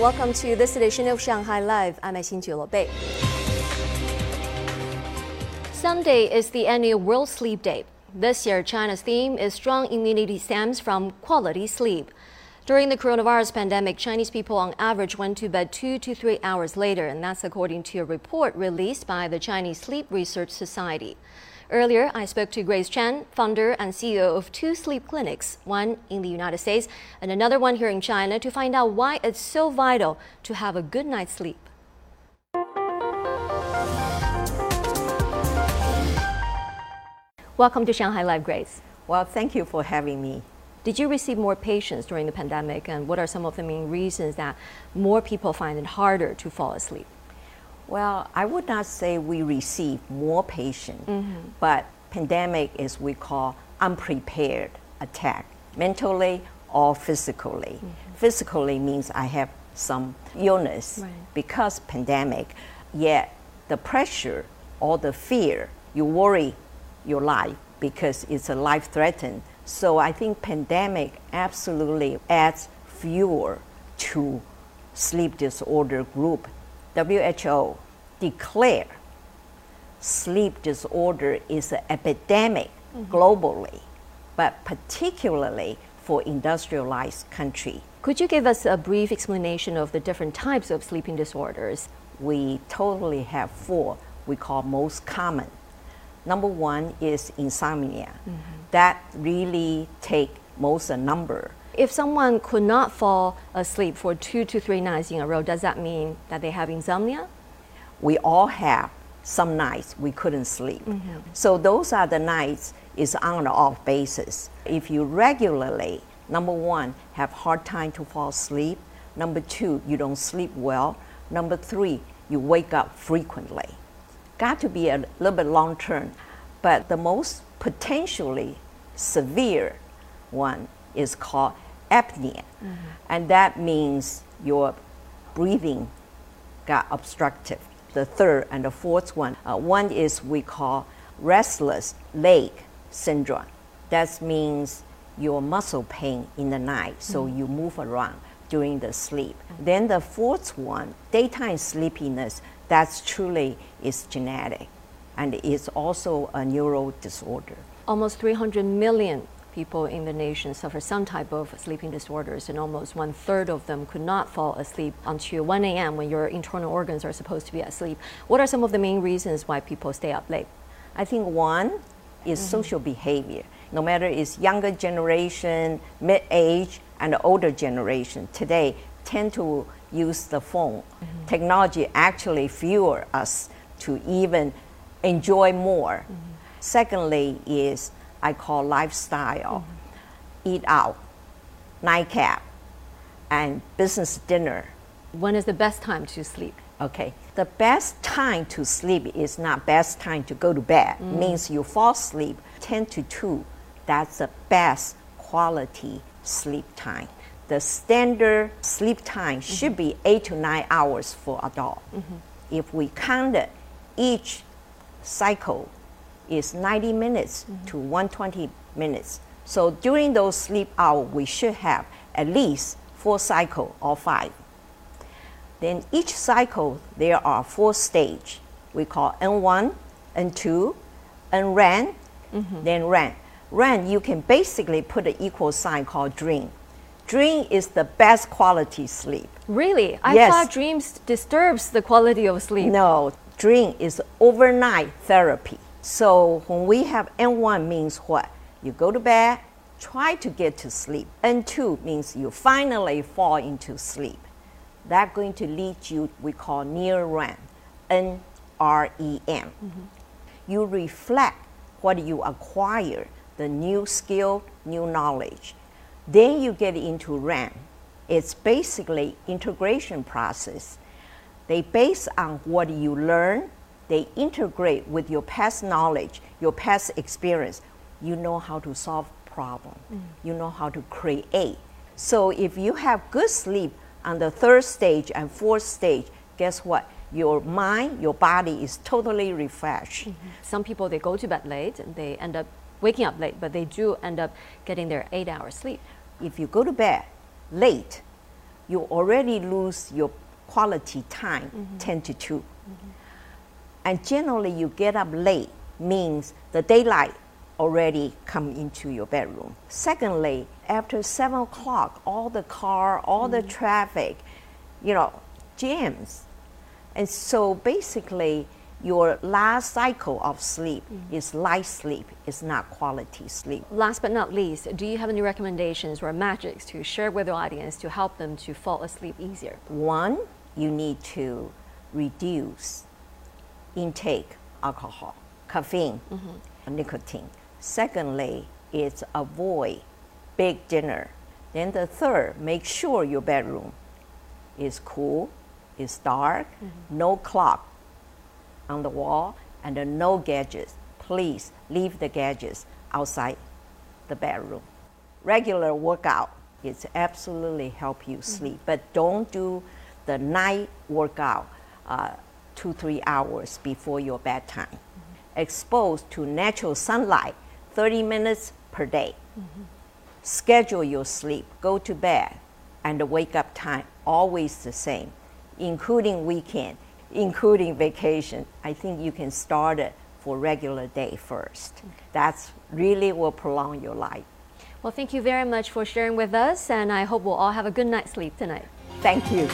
Welcome to this edition of Shanghai Live. I'm Xin Bei. Sunday is the annual World Sleep Day. This year, China's theme is strong immunity stems from quality sleep. During the coronavirus pandemic, Chinese people on average went to bed two to three hours later, and that's according to a report released by the Chinese Sleep Research Society. Earlier, I spoke to Grace Chen, founder and CEO of two sleep clinics, one in the United States and another one here in China, to find out why it's so vital to have a good night's sleep. Welcome to Shanghai Live, Grace. Well, thank you for having me. Did you receive more patients during the pandemic, and what are some of the main reasons that more people find it harder to fall asleep? Well, I would not say we receive more patients, mm-hmm. but pandemic is we call unprepared attack, mentally or physically. Mm-hmm. Physically means I have some illness right. because pandemic, yet the pressure or the fear, you worry your life because it's a life threaten. So I think pandemic absolutely adds fuel to sleep disorder group WHO declare sleep disorder is an epidemic mm-hmm. globally, but particularly for industrialized country. Could you give us a brief explanation of the different types of sleeping disorders? We totally have four we call most common. Number one is insomnia. Mm-hmm. That really take most a number if someone could not fall asleep for two to three nights in a row, does that mean that they have insomnia? We all have some nights we couldn't sleep. Mm-hmm. So those are the nights is on or off basis. If you regularly, number one, have hard time to fall asleep. Number two, you don't sleep well. Number three, you wake up frequently. Got to be a little bit long term, but the most potentially severe one is called apnea. Mm-hmm. And that means your breathing got obstructive. The third and the fourth one, uh, one is we call restless leg syndrome. That means your muscle pain in the night, so mm-hmm. you move around during the sleep. Mm-hmm. Then the fourth one, daytime sleepiness, that's truly is genetic and it's also a neural disorder. Almost 300 million people in the nation suffer some type of sleeping disorders, and almost one third of them could not fall asleep until 1 a.m. when your internal organs are supposed to be asleep. What are some of the main reasons why people stay up late? I think one is mm-hmm. social behavior. No matter it's younger generation, mid age, and older generation today tend to use the phone. Mm-hmm. Technology actually fuel us to even enjoy more. Mm-hmm. Secondly, is I call lifestyle, mm-hmm. eat out, nightcap, and business dinner. When is the best time to sleep? Okay, the best time to sleep is not best time to go to bed. Mm. Means you fall asleep 10 to 2. That's the best quality sleep time. The standard sleep time mm-hmm. should be 8 to 9 hours for adult. Mm-hmm. If we counted each cycle is 90 minutes mm-hmm. to 120 minutes. So during those sleep hours, we should have at least four cycle or five. Then each cycle, there are four stage. We call N1, N2, NREM, mm-hmm. then REM. REM, you can basically put an equal sign called dream. Dream is the best quality sleep. Really? I yes. thought dreams disturbs the quality of sleep. No, dream is overnight therapy. So when we have N1 means what? You go to bed, try to get to sleep. N2 means you finally fall into sleep. That's going to lead you, we call near REM, N R E M. Mm-hmm. You reflect what you acquire, the new skill, new knowledge. Then you get into REM. It's basically integration process. They base on what you learn they integrate with your past knowledge, your past experience. You know how to solve problem. Mm. You know how to create. So if you have good sleep on the third stage and fourth stage, guess what? Your mind, your body is totally refreshed. Mm-hmm. Some people they go to bed late and they end up waking up late, but they do end up getting their eight hours sleep. If you go to bed late, you already lose your quality time 10 to 2. And generally, you get up late means the daylight already come into your bedroom. Secondly, after 7 o'clock, all the car, all the mm. traffic, you know, jams. And so basically, your last cycle of sleep mm. is light sleep, it's not quality sleep. Last but not least, do you have any recommendations or magics to share with the audience to help them to fall asleep easier? One, you need to reduce intake alcohol, caffeine, nicotine. Secondly, is avoid big dinner. Then the third, make sure your bedroom is cool, is dark, no clock on the wall, and uh, no gadgets. Please leave the gadgets outside the bedroom. Regular workout is absolutely help you sleep, but don't do the night workout uh, two three hours before your bedtime. Exposed to natural sunlight 30 minutes per day. Schedule your sleep, go to bed, and the wake up time always the same, including weekend, including vacation. I think you can start it for regular day first. That's really will prolong your life. Well, thank you very much for sharing with us, and I hope we'll all have a good night's sleep tonight. Thank you.